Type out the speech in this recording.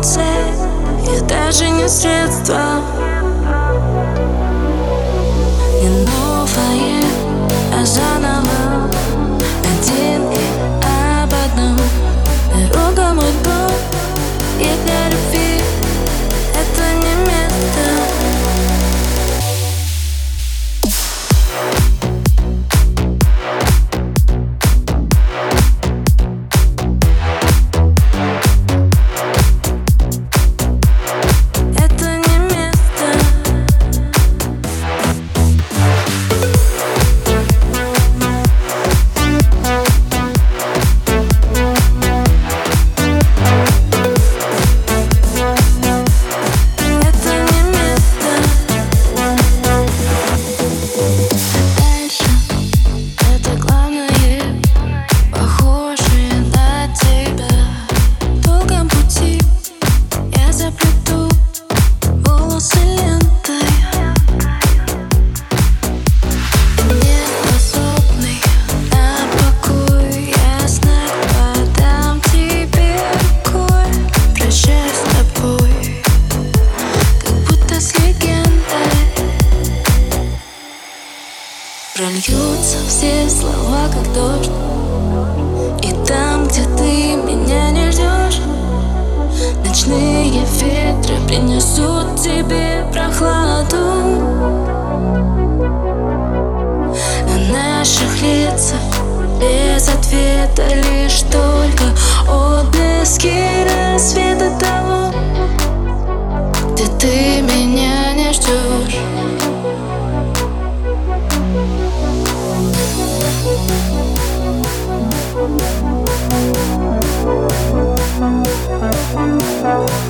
конце Я даже не средство. Прольются все слова, как дождь. И там, где ты меня не ждешь Ночные ветры принесут тебе прохладу. На наших лицах без ответа Thank.